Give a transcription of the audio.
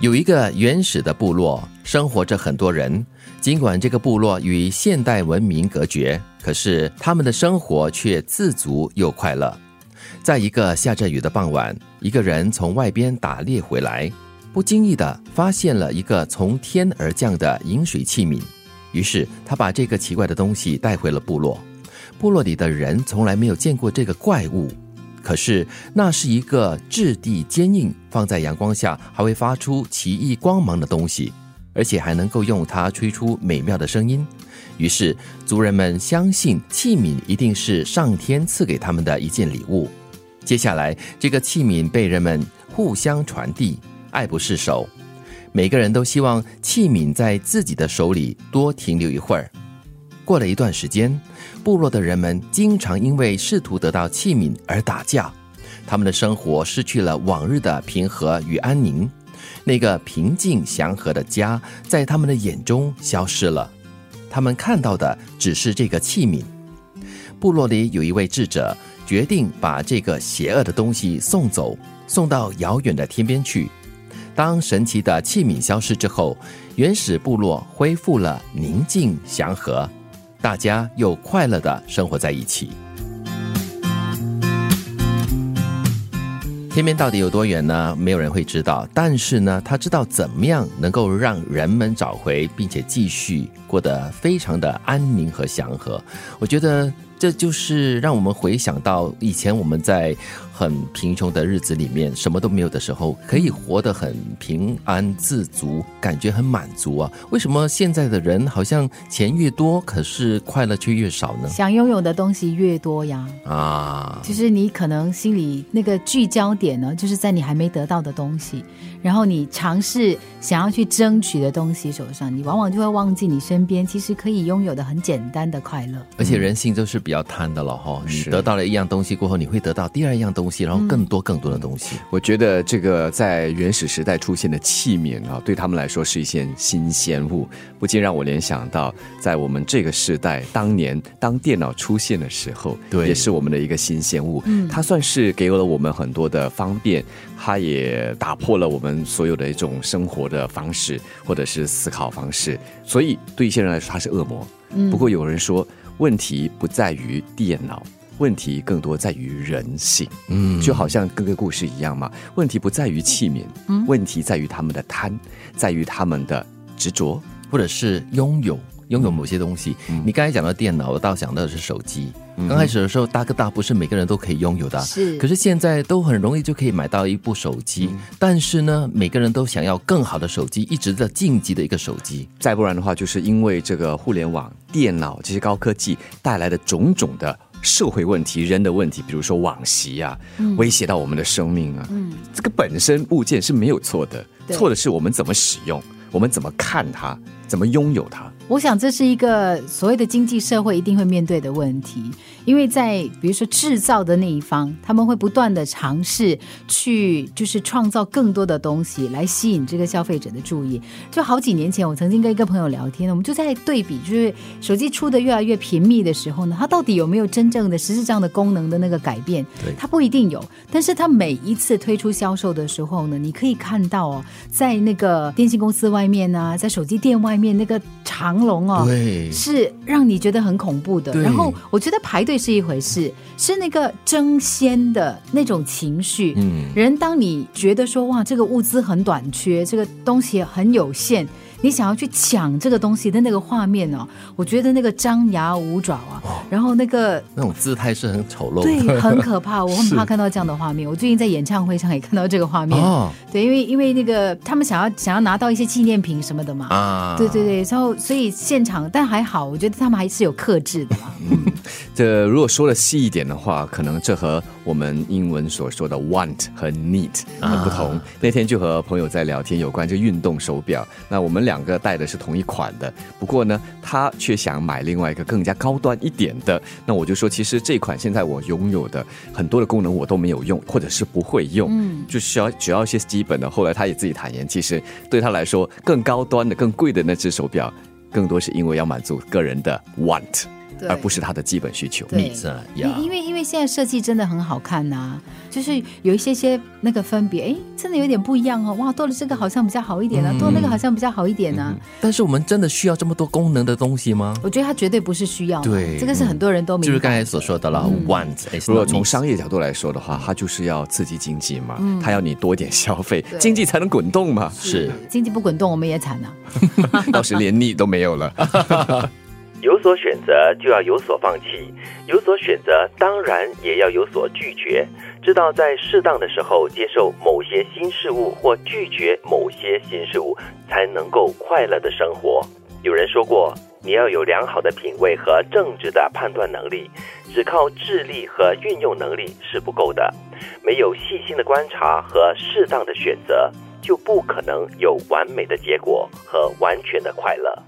有一个原始的部落，生活着很多人。尽管这个部落与现代文明隔绝，可是他们的生活却自足又快乐。在一个下着雨的傍晚，一个人从外边打猎回来，不经意的发现了一个从天而降的饮水器皿。于是他把这个奇怪的东西带回了部落。部落里的人从来没有见过这个怪物，可是那是一个质地坚硬、放在阳光下还会发出奇异光芒的东西。而且还能够用它吹出美妙的声音，于是族人们相信器皿一定是上天赐给他们的一件礼物。接下来，这个器皿被人们互相传递，爱不释手。每个人都希望器皿在自己的手里多停留一会儿。过了一段时间，部落的人们经常因为试图得到器皿而打架，他们的生活失去了往日的平和与安宁。那个平静祥和的家，在他们的眼中消失了。他们看到的只是这个器皿。部落里有一位智者，决定把这个邪恶的东西送走，送到遥远的天边去。当神奇的器皿消失之后，原始部落恢复了宁静祥和，大家又快乐的生活在一起。天边到底有多远呢？没有人会知道。但是呢，他知道怎么样能够让人们找回，并且继续过得非常的安宁和祥和。我觉得。这就是让我们回想到以前我们在很贫穷的日子里面，什么都没有的时候，可以活得很平安自足，感觉很满足啊。为什么现在的人好像钱越多，可是快乐却越少呢？想拥有的东西越多呀。啊，其实你可能心里那个聚焦点呢，就是在你还没得到的东西，然后你尝试想要去争取的东西手上，你往往就会忘记你身边其实可以拥有的很简单的快乐。而且人性就是。比较贪的了哈，你得到了一样东西过后，你会得到第二样东西，然后更多更多的东西。我觉得这个在原始时代出现的器皿啊，对他们来说是一件新鲜物，不禁让我联想到，在我们这个时代，当年当电脑出现的时候，对，也是我们的一个新鲜物。嗯，它算是给了我们很多的方便，它也打破了我们所有的一种生活的方式或者是思考方式，所以对一些人来说，它是恶魔。嗯，不过有人说。问题不在于电脑，问题更多在于人性。嗯，就好像各个故事一样嘛。问题不在于器皿，问题在于他们的贪，在于他们的执着，或者是拥有。拥有某些东西，你刚才讲到电脑，我倒想到的是手机。刚开始的时候，大哥大不是每个人都可以拥有的，是。可是现在都很容易就可以买到一部手机，但是呢，每个人都想要更好的手机，一直在晋级的一个手机。再不然的话，就是因为这个互联网、电脑这些高科技带来的种种的社会问题、人的问题，比如说网习啊，威胁到我们的生命啊。嗯，这个本身物件是没有错的，错的是我们怎么使用，我们怎么看它，怎么拥有它。我想这是一个所谓的经济社会一定会面对的问题，因为在比如说制造的那一方，他们会不断的尝试去就是创造更多的东西来吸引这个消费者的注意。就好几年前，我曾经跟一个朋友聊天，我们就在对比，就是手机出的越来越频密的时候呢，它到底有没有真正的实质上的功能的那个改变？它不一定有，但是它每一次推出销售的时候呢，你可以看到哦，在那个电信公司外面啊，在手机店外面那个长。龙哦，对，是让你觉得很恐怖的。然后我觉得排队是一回事，是那个争先的那种情绪。嗯，人当你觉得说哇，这个物资很短缺，这个东西很有限。你想要去抢这个东西的那个画面哦，我觉得那个张牙舞爪啊，然后那个那种姿态是很丑陋，对，很可怕。我很怕看到这样的画面。我最近在演唱会上也看到这个画面，对，因为因为那个他们想要想要拿到一些纪念品什么的嘛，啊，对对对，然后所以现场，但还好，我觉得他们还是有克制的嘛。嗯，这如果说的细一点的话，可能这和我们英文所说的 want 和 need 很不同。那天就和朋友在聊天有关这运动手表，那我们两。两个戴的是同一款的，不过呢，他却想买另外一个更加高端一点的。那我就说，其实这款现在我拥有的很多的功能我都没有用，或者是不会用，嗯，就需要只要一些基本的。后来他也自己坦言，其实对他来说，更高端的、更贵的那只手表，更多是因为要满足个人的 want。对而不是他的基本需求。对 needs 啊呀因因为因为现在设计真的很好看呐、就是有一些些那个分别，哎，真的有点不一样哦。哇，多了这个好像比较好一点啊，多了那个好像比较好一点啊。但是我们真的需要这么多功能的东西吗？我觉得它绝对不是需要，对这个是很多人都明白的。就是刚才所说的了，want。如果从商业角度来说的话，它就是要刺激经济嘛，它要你多点消费，经济才能滚动嘛。是经济不滚动，我们也惨啊。到时连你都没有了。有所选择就要有所放弃，有所选择当然也要有所拒绝。知道在适当的时候接受某些新事物或拒绝某些新事物，才能够快乐的生活。有人说过，你要有良好的品味和正直的判断能力，只靠智力和运用能力是不够的。没有细心的观察和适当的选择，就不可能有完美的结果和完全的快乐。